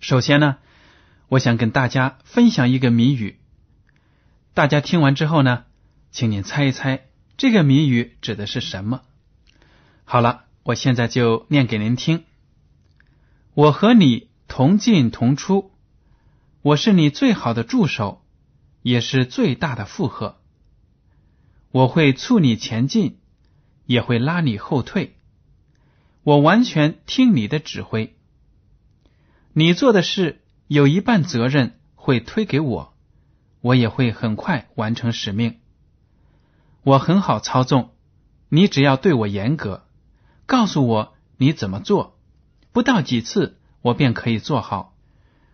首先呢，我想跟大家分享一个谜语。大家听完之后呢，请您猜一猜这个谜语指的是什么。好了，我现在就念给您听。我和你同进同出，我是你最好的助手，也是最大的负荷。我会促你前进，也会拉你后退。我完全听你的指挥。你做的事有一半责任会推给我，我也会很快完成使命。我很好操纵，你只要对我严格，告诉我你怎么做，不到几次我便可以做好。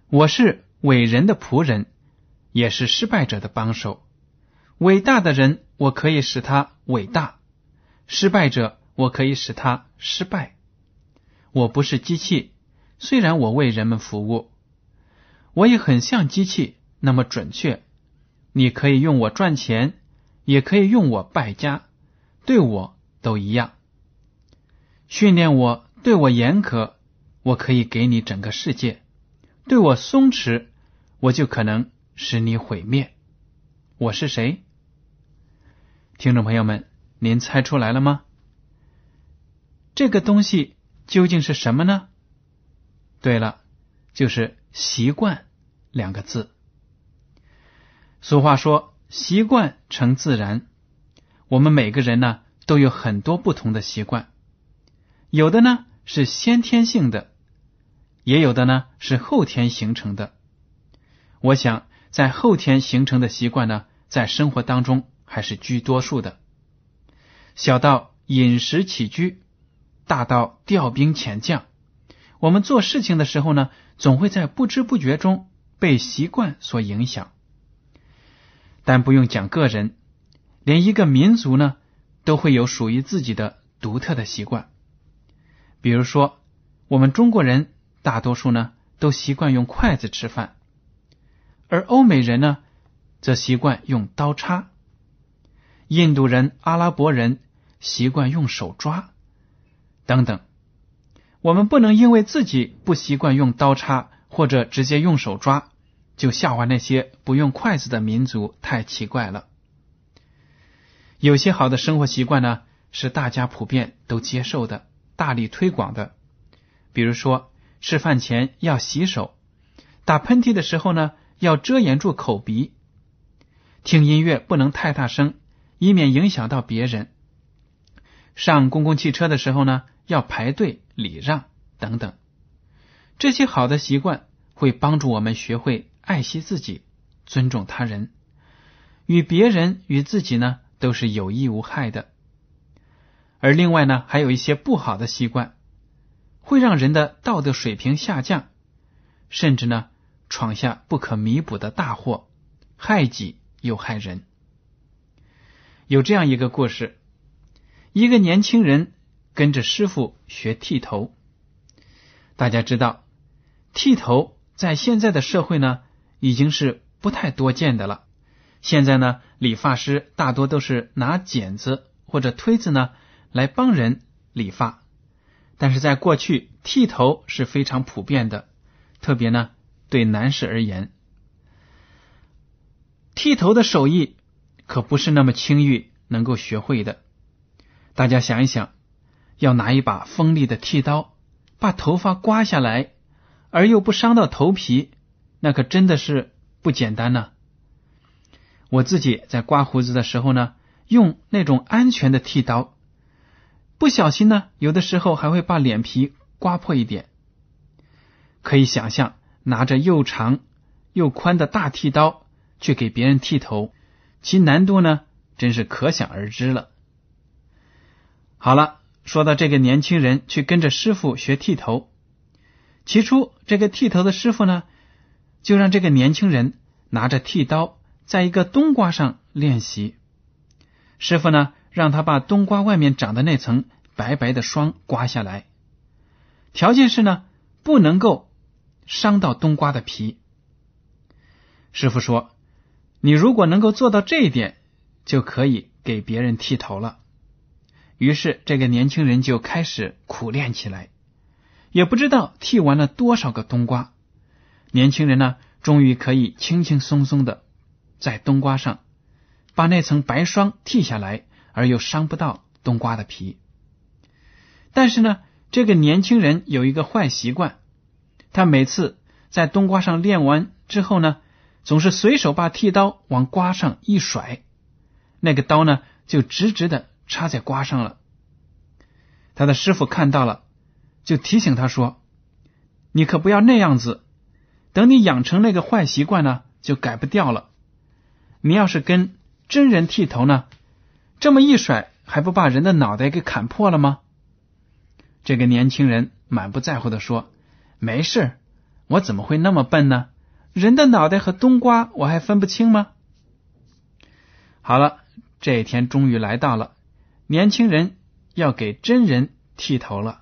我是伟人的仆人，也是失败者的帮手。伟大的人。我可以使他伟大，失败者我可以使他失败。我不是机器，虽然我为人们服务，我也很像机器那么准确。你可以用我赚钱，也可以用我败家，对我都一样。训练我，对我严苛，我可以给你整个世界；对我松弛，我就可能使你毁灭。我是谁？听众朋友们，您猜出来了吗？这个东西究竟是什么呢？对了，就是“习惯”两个字。俗话说：“习惯成自然。”我们每个人呢，都有很多不同的习惯，有的呢是先天性的，也有的呢是后天形成的。我想，在后天形成的习惯呢，在生活当中。还是居多数的，小到饮食起居，大到调兵遣将，我们做事情的时候呢，总会在不知不觉中被习惯所影响。但不用讲个人，连一个民族呢，都会有属于自己的独特的习惯。比如说，我们中国人大多数呢，都习惯用筷子吃饭，而欧美人呢，则习惯用刀叉。印度人、阿拉伯人习惯用手抓，等等。我们不能因为自己不习惯用刀叉或者直接用手抓，就笑话那些不用筷子的民族太奇怪了。有些好的生活习惯呢，是大家普遍都接受的、大力推广的。比如说，吃饭前要洗手，打喷嚏的时候呢，要遮掩住口鼻，听音乐不能太大声。以免影响到别人。上公共汽车的时候呢，要排队礼让等等。这些好的习惯会帮助我们学会爱惜自己、尊重他人，与别人与自己呢都是有益无害的。而另外呢，还有一些不好的习惯，会让人的道德水平下降，甚至呢闯下不可弥补的大祸，害己又害人。有这样一个故事：一个年轻人跟着师傅学剃头。大家知道，剃头在现在的社会呢，已经是不太多见的了。现在呢，理发师大多都是拿剪子或者推子呢来帮人理发，但是在过去，剃头是非常普遍的，特别呢对男士而言，剃头的手艺可不是那么轻易能够学会的。大家想一想，要拿一把锋利的剃刀把头发刮下来。而又不伤到头皮，那可真的是不简单呢。我自己在刮胡子的时候呢，用那种安全的剃刀，不小心呢，有的时候还会把脸皮刮破一点。可以想象，拿着又长又宽的大剃刀去给别人剃头，其难度呢，真是可想而知了。好了，说到这个年轻人去跟着师傅学剃头。起初，这个剃头的师傅呢，就让这个年轻人拿着剃刀，在一个冬瓜上练习。师傅呢，让他把冬瓜外面长的那层白白的霜刮下来，条件是呢，不能够伤到冬瓜的皮。师傅说：“你如果能够做到这一点，就可以给别人剃头了。”于是，这个年轻人就开始苦练起来。也不知道剃完了多少个冬瓜，年轻人呢，终于可以轻轻松松的在冬瓜上把那层白霜剃下来，而又伤不到冬瓜的皮。但是呢，这个年轻人有一个坏习惯，他每次在冬瓜上练完之后呢，总是随手把剃刀往瓜上一甩，那个刀呢就直直的插在瓜上了。他的师傅看到了。就提醒他说：“你可不要那样子，等你养成那个坏习惯呢，就改不掉了。你要是跟真人剃头呢，这么一甩，还不把人的脑袋给砍破了吗？”这个年轻人满不在乎的说：“没事，我怎么会那么笨呢？人的脑袋和冬瓜我还分不清吗？”好了，这一天终于来到了，年轻人要给真人剃头了。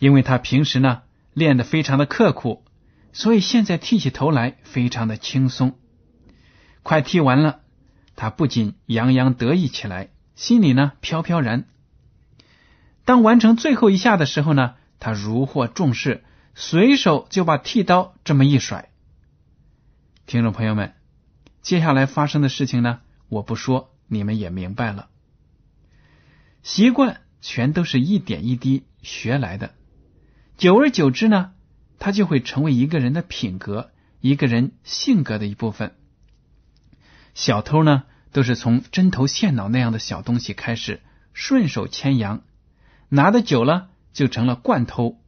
因为他平时呢练的非常的刻苦，所以现在剃起头来非常的轻松。快剃完了，他不仅洋洋得意起来，心里呢飘飘然。当完成最后一下的时候呢，他如获重视，随手就把剃刀这么一甩。听众朋友们，接下来发生的事情呢，我不说，你们也明白了。习惯全都是一点一滴学来的。久而久之呢，他就会成为一个人的品格，一个人性格的一部分。小偷呢，都是从针头线脑那样的小东西开始，顺手牵羊，拿的久了就成了惯偷、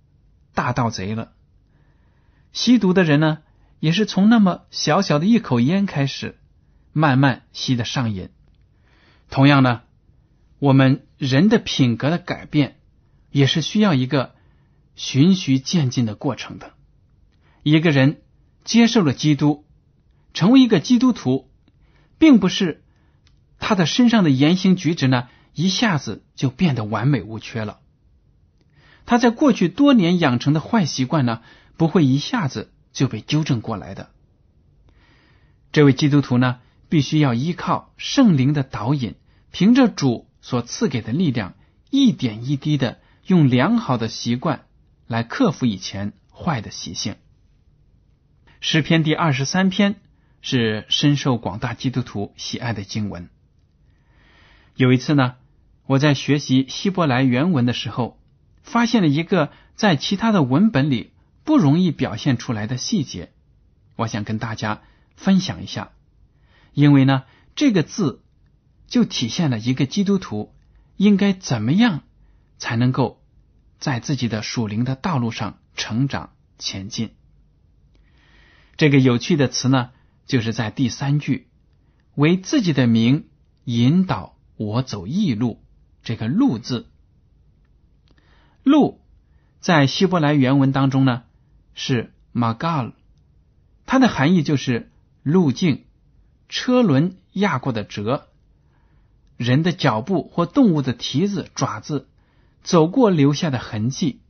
大盗贼了。吸毒的人呢，也是从那么小小的一口烟开始，慢慢吸的上瘾。同样呢，我们人的品格的改变，也是需要一个。循序渐进的过程的，一个人接受了基督，成为一个基督徒，并不是他的身上的言行举止呢一下子就变得完美无缺了。他在过去多年养成的坏习惯呢，不会一下子就被纠正过来的。这位基督徒呢，必须要依靠圣灵的导引，凭着主所赐给的力量，一点一滴的用良好的习惯。来克服以前坏的习性。诗篇第二十三篇是深受广大基督徒喜爱的经文。有一次呢，我在学习希伯来原文的时候，发现了一个在其他的文本里不容易表现出来的细节，我想跟大家分享一下。因为呢，这个字就体现了一个基督徒应该怎么样才能够。在自己的属灵的道路上成长前进。这个有趣的词呢，就是在第三句“为自己的名引导我走义路”。这个“路”字，“路”在希伯来原文当中呢是 “magal”，它的含义就是路径、车轮压过的辙、人的脚步或动物的蹄子、爪子。走过留下的痕迹，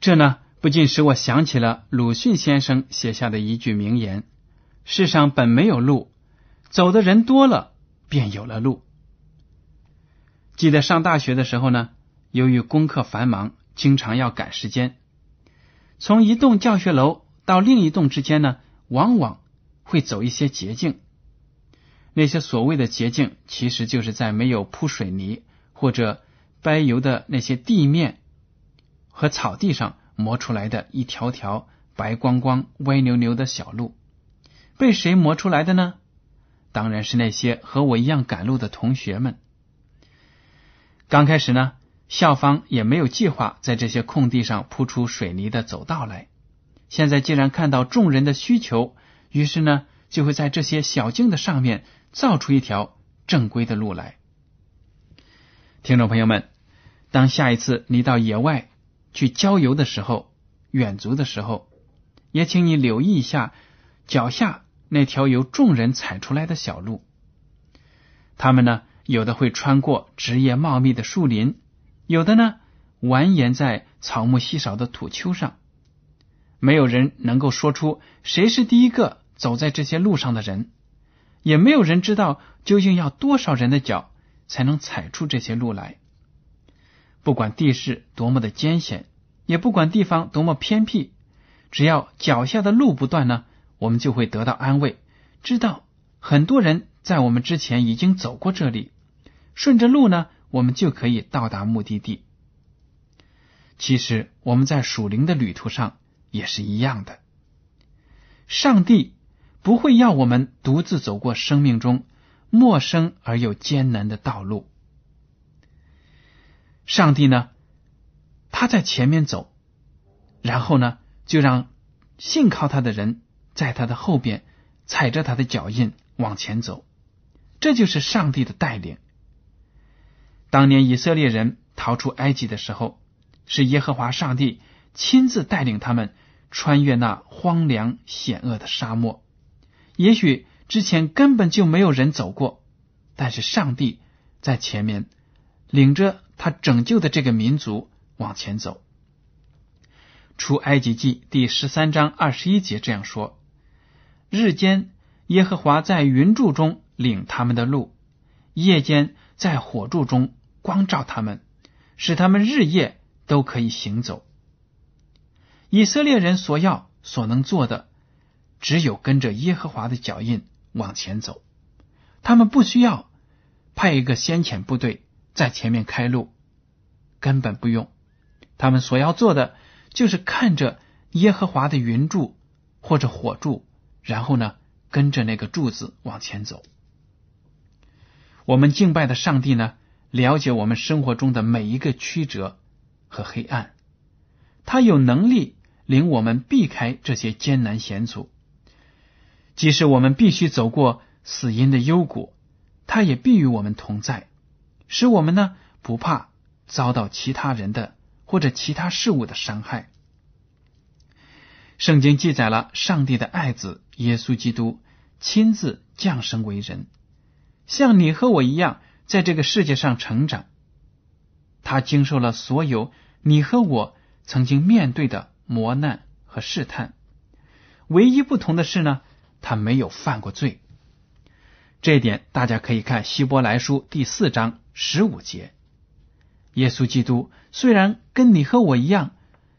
这呢不禁使我想起了鲁迅先生写下的一句名言：“世上本没有路，走的人多了，便有了路。”记得上大学的时候呢，由于功课繁忙，经常要赶时间，从一栋教学楼到另一栋之间呢，往往会走一些捷径。那些所谓的捷径，其实就是在没有铺水泥或者柏油的那些地面和草地上磨出来的一条条白光光、歪扭扭的小路。被谁磨出来的呢？当然是那些和我一样赶路的同学们。刚开始呢，校方也没有计划在这些空地上铺出水泥的走道来。现在既然看到众人的需求，于是呢，就会在这些小径的上面。造出一条正规的路来，听众朋友们，当下一次你到野外去郊游的时候，远足的时候，也请你留意一下脚下那条由众人踩出来的小路。他们呢，有的会穿过枝叶茂密的树林，有的呢蜿蜒在草木稀少的土丘上。没有人能够说出谁是第一个走在这些路上的人。也没有人知道究竟要多少人的脚才能踩出这些路来。不管地势多么的艰险，也不管地方多么偏僻，只要脚下的路不断呢，我们就会得到安慰，知道很多人在我们之前已经走过这里，顺着路呢，我们就可以到达目的地。其实我们在属灵的旅途上也是一样的，上帝。不会要我们独自走过生命中陌生而又艰难的道路。上帝呢，他在前面走，然后呢，就让信靠他的人在他的后边踩着他的脚印往前走。这就是上帝的带领。当年以色列人逃出埃及的时候，是耶和华上帝亲自带领他们穿越那荒凉险恶的沙漠。也许之前根本就没有人走过，但是上帝在前面领着他拯救的这个民族往前走。出埃及记第十三章二十一节这样说：“日间耶和华在云柱中领他们的路，夜间在火柱中光照他们，使他们日夜都可以行走。”以色列人所要所能做的。只有跟着耶和华的脚印往前走，他们不需要派一个先遣部队在前面开路，根本不用。他们所要做的就是看着耶和华的云柱或者火柱，然后呢跟着那个柱子往前走。我们敬拜的上帝呢，了解我们生活中的每一个曲折和黑暗，他有能力领我们避开这些艰难险阻。即使我们必须走过死荫的幽谷，他也必与我们同在，使我们呢不怕遭到其他人的或者其他事物的伤害。圣经记载了上帝的爱子耶稣基督亲自降生为人，像你和我一样在这个世界上成长。他经受了所有你和我曾经面对的磨难和试探，唯一不同的是呢。他没有犯过罪，这一点大家可以看希伯来书第四章十五节。耶稣基督虽然跟你和我一样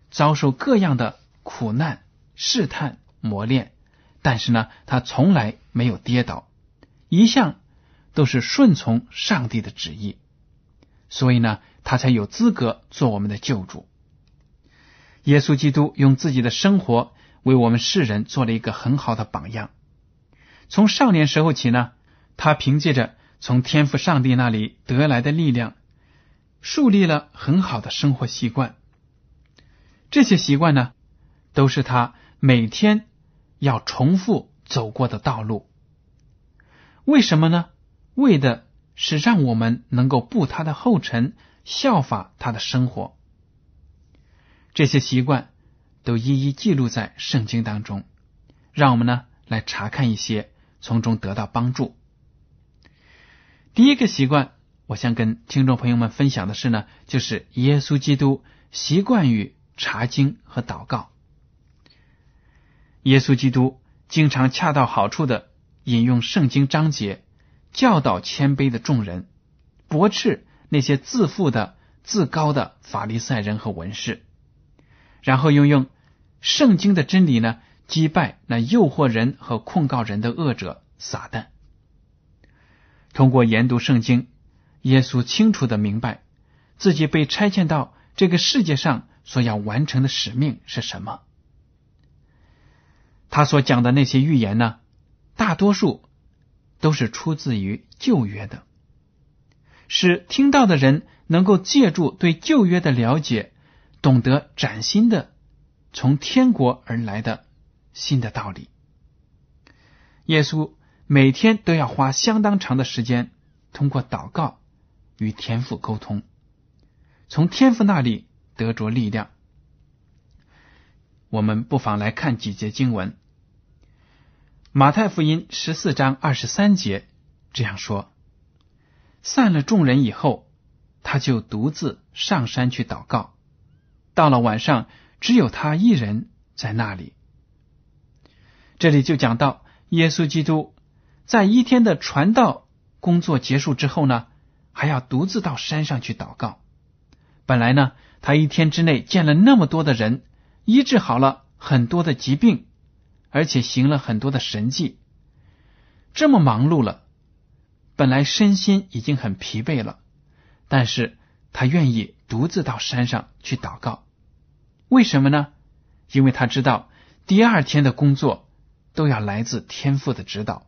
遭受各样的苦难、试探、磨练，但是呢，他从来没有跌倒，一向都是顺从上帝的旨意，所以呢，他才有资格做我们的救主。耶稣基督用自己的生活为我们世人做了一个很好的榜样。从少年时候起呢，他凭借着从天赋上帝那里得来的力量，树立了很好的生活习惯。这些习惯呢，都是他每天要重复走过的道路。为什么呢？为的是让我们能够步他的后尘，效法他的生活。这些习惯都一一记录在圣经当中，让我们呢来查看一些。从中得到帮助。第一个习惯，我想跟听众朋友们分享的是呢，就是耶稣基督习惯于查经和祷告。耶稣基督经常恰到好处的引用圣经章节，教导谦卑的众人，驳斥那些自负的、自高的法利赛人和文士，然后又用圣经的真理呢，击败那诱惑人和控告人的恶者撒旦。通过研读圣经，耶稣清楚的明白自己被差遣到这个世界上所要完成的使命是什么。他所讲的那些预言呢，大多数都是出自于旧约的，使听到的人能够借助对旧约的了解，懂得崭新的从天国而来的新的道理。耶稣每天都要花相当长的时间，通过祷告与天父沟通，从天父那里得着力量。我们不妨来看几节经文，《马太福音》十四章二十三节这样说：“散了众人以后，他就独自上山去祷告。到了晚上，只有他一人在那里。”这里就讲到耶稣基督在一天的传道工作结束之后呢，还要独自到山上去祷告。本来呢，他一天之内见了那么多的人。医治好了很多的疾病，而且行了很多的神迹。这么忙碌了，本来身心已经很疲惫了，但是他愿意独自到山上去祷告。为什么呢？因为他知道第二天的工作都要来自天父的指导，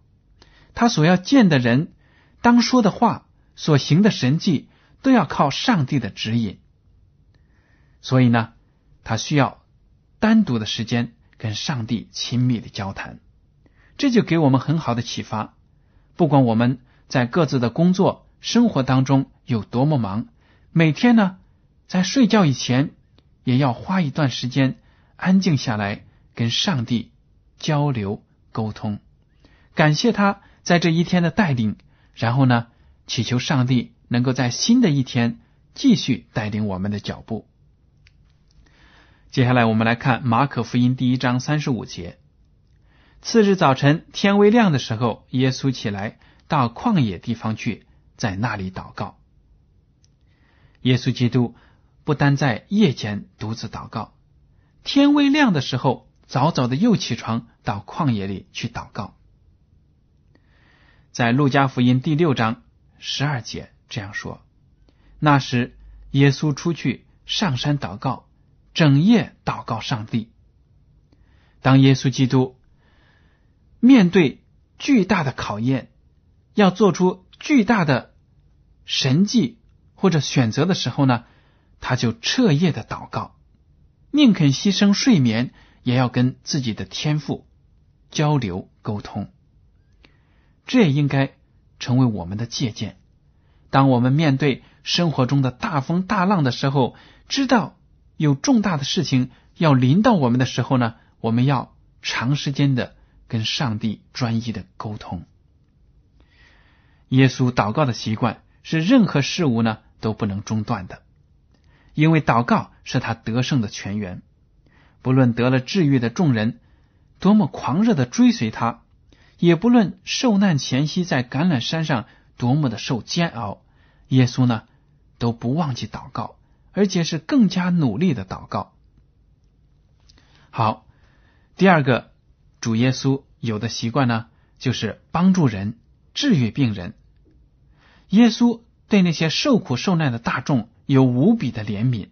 他所要见的人、当说的话、所行的神迹，都要靠上帝的指引。所以呢，他需要。单独的时间跟上帝亲密的交谈，这就给我们很好的启发。不管我们在各自的工作生活当中有多么忙，每天呢在睡觉以前也要花一段时间安静下来跟上帝交流沟通，感谢他在这一天的带领，然后呢祈求上帝能够在新的一天继续带领我们的脚步。接下来，我们来看马可福音第一章三十五节。次日早晨天微亮的时候，耶稣起来到旷野地方去，在那里祷告。耶稣基督不单在夜间独自祷告，天微亮的时候，早早的又起床到旷野里去祷告。在路加福音第六章十二节这样说：那时耶稣出去上山祷告。整夜祷告上帝。当耶稣基督面对巨大的考验，要做出巨大的神迹或者选择的时候呢，他就彻夜的祷告，宁肯牺牲睡眠，也要跟自己的天赋交流沟通。这也应该成为我们的借鉴。当我们面对生活中的大风大浪的时候，知道。有重大的事情要临到我们的时候呢，我们要长时间的跟上帝专一的沟通。耶稣祷告的习惯是任何事物呢都不能中断的，因为祷告是他得胜的泉源。不论得了治愈的众人多么狂热的追随他，也不论受难前夕在橄榄山上多么的受煎熬，耶稣呢都不忘记祷告。而且是更加努力的祷告。好，第二个主耶稣有的习惯呢，就是帮助人、治愈病人。耶稣对那些受苦受难的大众有无比的怜悯。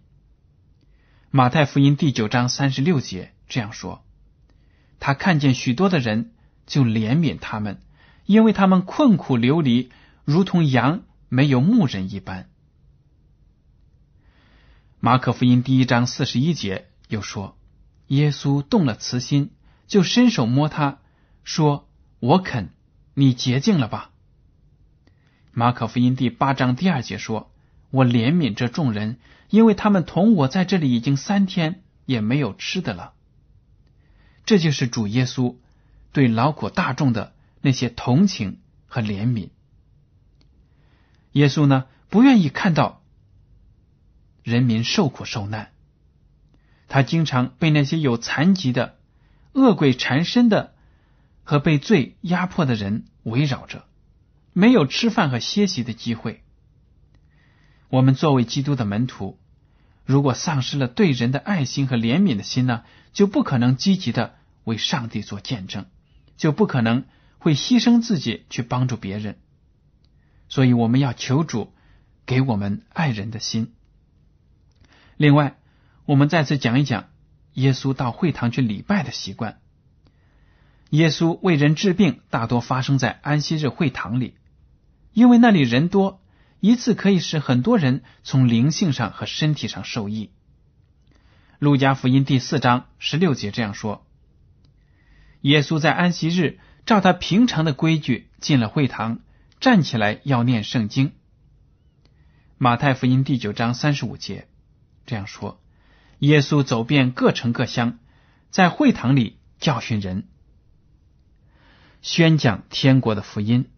马太福音第九章三十六节这样说：“他看见许多的人，就怜悯他们，因为他们困苦流离，如同羊没有牧人一般。”马可福音第一章四十一节又说：“耶稣动了慈心，就伸手摸他，说：‘我肯，你洁净了吧。’”马可福音第八章第二节说：“我怜悯这众人，因为他们同我在这里已经三天，也没有吃的了。”这就是主耶稣对劳苦大众的那些同情和怜悯。耶稣呢，不愿意看到。人民受苦受难，他经常被那些有残疾的、恶鬼缠身的和被罪压迫的人围绕着，没有吃饭和歇息的机会。我们作为基督的门徒，如果丧失了对人的爱心和怜悯的心呢，就不可能积极的为上帝做见证，就不可能会牺牲自己去帮助别人。所以，我们要求主给我们爱人的心。另外，我们再次讲一讲耶稣到会堂去礼拜的习惯。耶稣为人治病，大多发生在安息日会堂里，因为那里人多，一次可以使很多人从灵性上和身体上受益。路加福音第四章十六节这样说：耶稣在安息日照他平常的规矩进了会堂，站起来要念圣经。马太福音第九章三十五节这样说。耶稣走遍各城各乡，在会堂里教训人，宣讲天国的福音，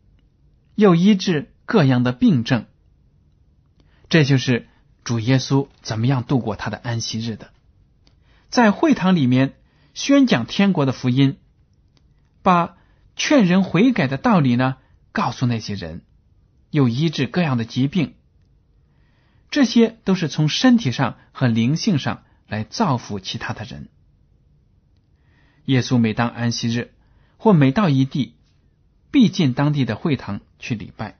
又医治各样的病症。这就是主耶稣怎么样度过他的安息日的，在会堂里面宣讲天国的福音，把劝人悔改的道理呢告诉那些人，又医治各样的疾病。这些都是从身体上和灵性上。来造福其他的人。耶稣每当安息日或每到一地，必进当地的会堂去礼拜。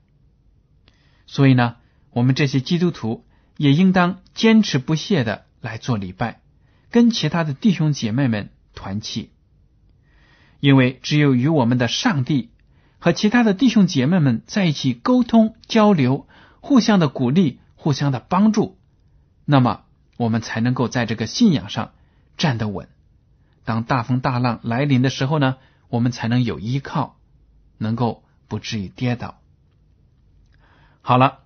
所以呢，我们这些基督徒也应当坚持不懈的来做礼拜，跟其他的弟兄姐妹们团契。因为只有与我们的上帝和其他的弟兄姐妹们在一起沟通交流，互相的鼓励，互相的帮助，那么。我们才能够在这个信仰上站得稳。当大风大浪来临的时候呢，我们才能有依靠，能够不至于跌倒。好了，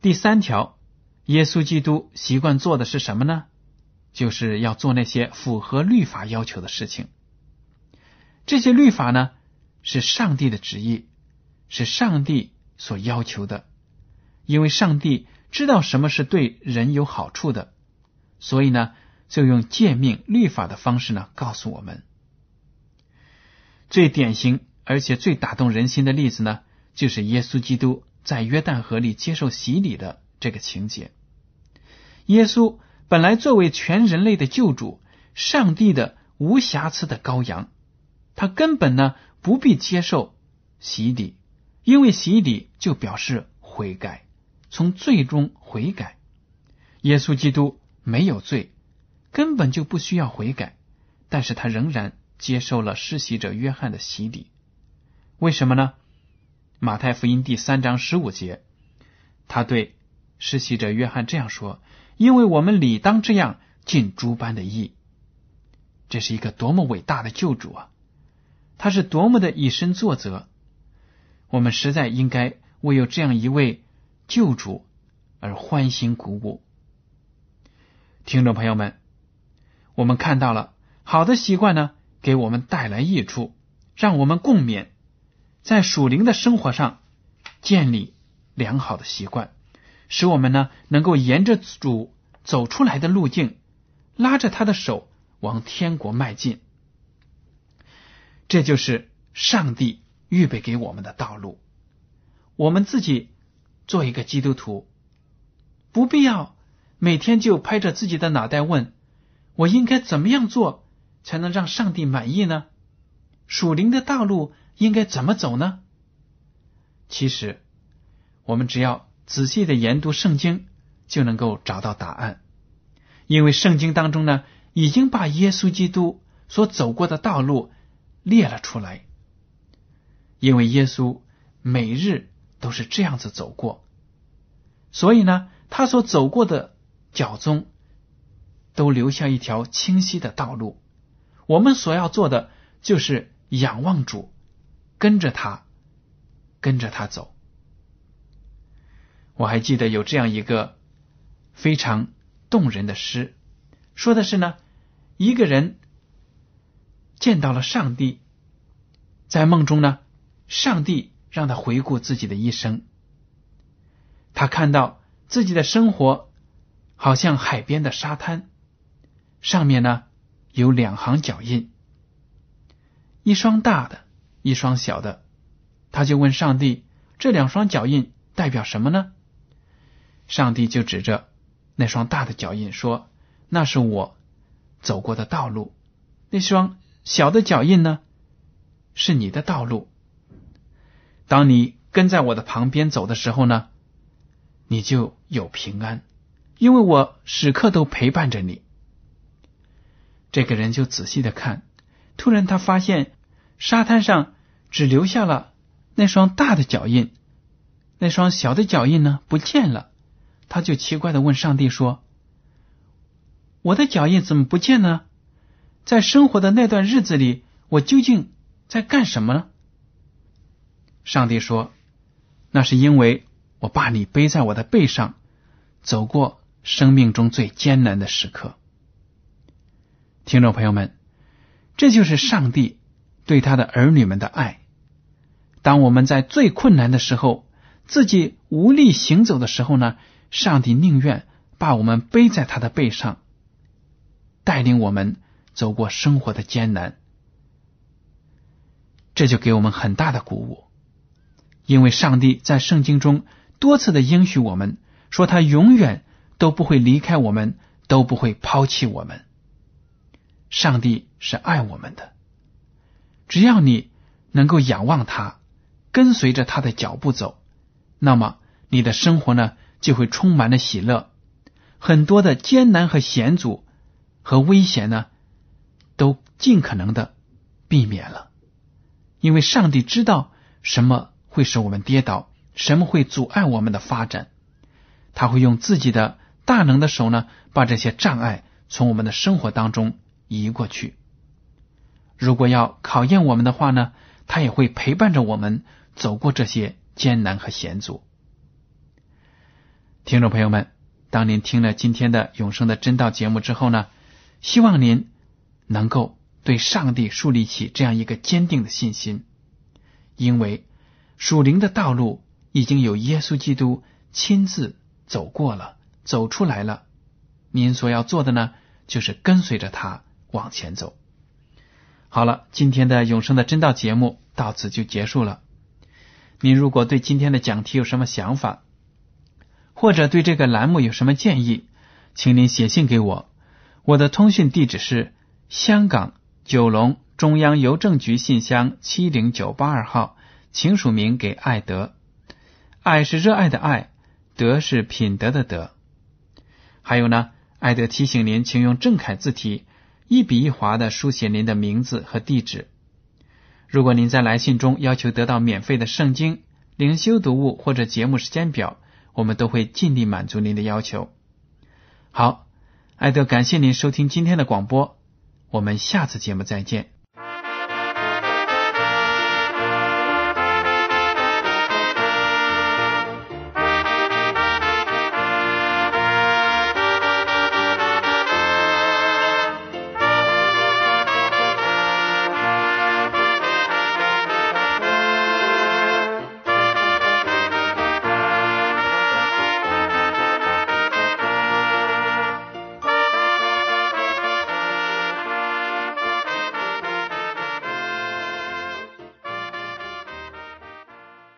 第三条，耶稣基督习惯做的是什么呢？就是要做那些符合律法要求的事情。这些律法呢，是上帝的旨意，是上帝所要求的，因为上帝。知道什么是对人有好处的，所以呢，就用诫命律法的方式呢告诉我们。最典型而且最打动人心的例子呢，就是耶稣基督在约旦河里接受洗礼的这个情节。耶稣本来作为全人类的救主，上帝的无瑕疵的羔羊，他根本呢不必接受洗礼，因为洗礼就表示悔改。从罪中悔改，耶稣基督没有罪，根本就不需要悔改，但是他仍然接受了施洗者约翰的洗礼。为什么呢？马太福音第三章十五节，他对施洗者约翰这样说：“因为我们理当这样尽诸般的义。”这是一个多么伟大的救主啊！他是多么的以身作则，我们实在应该为有这样一位。救主而欢欣鼓舞，听众朋友们，我们看到了好的习惯呢，给我们带来益处，让我们共勉，在属灵的生活上建立良好的习惯，使我们呢能够沿着主走出来的路径，拉着他的手往天国迈进。这就是上帝预备给我们的道路，我们自己。做一个基督徒，不必要每天就拍着自己的脑袋问：我应该怎么样做才能让上帝满意呢？属灵的道路应该怎么走呢？其实，我们只要仔细的研读圣经，就能够找到答案。因为圣经当中呢，已经把耶稣基督所走过的道路列了出来。因为耶稣每日。都是这样子走过，所以呢，他所走过的脚中都留下一条清晰的道路。我们所要做的就是仰望主，跟着他，跟着他走。我还记得有这样一个非常动人的诗，说的是呢，一个人见到了上帝，在梦中呢，上帝。让他回顾自己的一生，他看到自己的生活好像海边的沙滩，上面呢有两行脚印，一双大的，一双小的。他就问上帝：“这两双脚印代表什么呢？”上帝就指着那双大的脚印说：“那是我走过的道路。那双小的脚印呢，是你的道路。当你跟在我的旁边走的时候呢，你就有平安，因为我时刻都陪伴着你。”这个人就仔细的看，突然他发现沙滩上只留下了那双大的脚印，那双小的脚印呢不见了。他就奇怪的问上帝说：“我的脚印怎么不见呢？在生活的那段日子里，我究竟在干什么呢？”上帝说：“那是因为我把你背在我的背上，走过生命中最艰难的时刻。”听众朋友们，这就是上帝对他的儿女们的爱。当我们在最困难的时候，自己无力行走的时候呢，上帝宁愿把我们背在他的背上，带领我们走过生活的艰难。这就给我们很大的鼓舞，因为上帝在圣经中多次的应许我们，说他永远都不会离开我们，都不会抛弃我们。上帝是爱我们的，只要你能够仰望他，跟随着他的脚步走，那么你的生活呢就会充满了喜乐，很多的艰难和险阻和危险呢都尽可能的避免了，因为上帝知道什么会使我们跌倒，什么会阻碍我们的发展，他会用自己的大能的手呢把这些障碍从我们的生活当中。移过去。如果要考验我们的话呢，他也会陪伴着我们走过这些艰难和险阻。听众朋友们，当您听了今天的永生的真道节目之后呢，希望您能够对上帝树立起这样一个坚定的信心，因为属灵的道路已经有耶稣基督亲自走过了，走出来了。您所要做的呢，就是跟随着他。往前走。好了，今天的永生的真道节目到此就结束了。您如果对今天的讲题有什么想法，或者对这个栏目有什么建议，请您写信给我。我的通讯地址是香港九龙中央邮政局信箱七零九八二号，请署名给爱德。爱是热爱的爱，德是品德的德。还有呢，爱德提醒您，请用正楷字体。一笔一划的书写您的名字和地址。如果您在来信中要求得到免费的圣经、灵修读物或者节目时间表，我们都会尽力满足您的要求。好，艾德，感谢您收听今天的广播，我们下次节目再见。